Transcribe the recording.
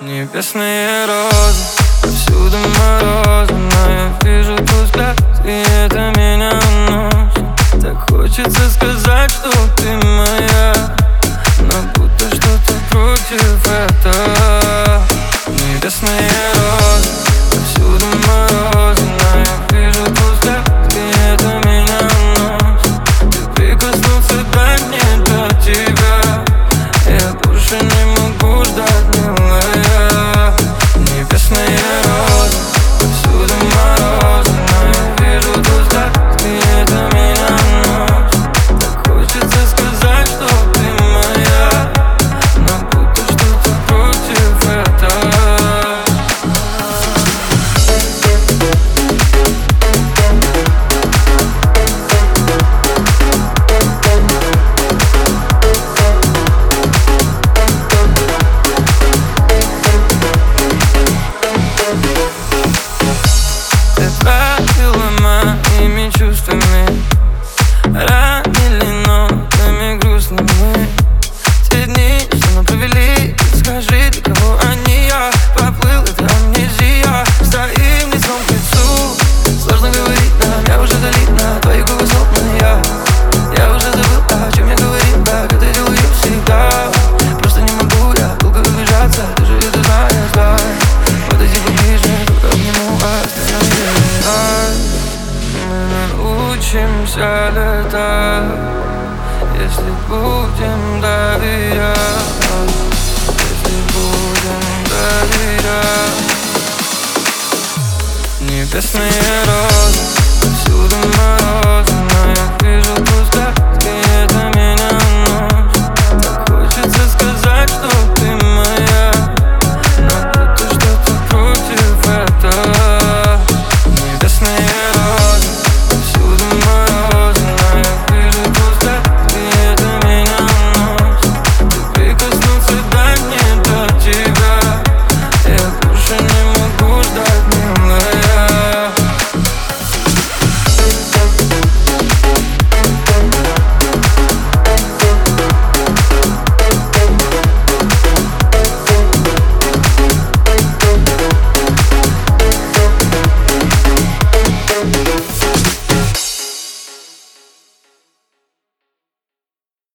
Небесные розы, повсюду морозы Но я вижу твой взгляд, и это меня уносит. Так хочется сказать, что ты моя Но будто что-то против этого. Небесные ain't used me. But I научимся летать, если будем доверять, если будем доверять. Небесные роли.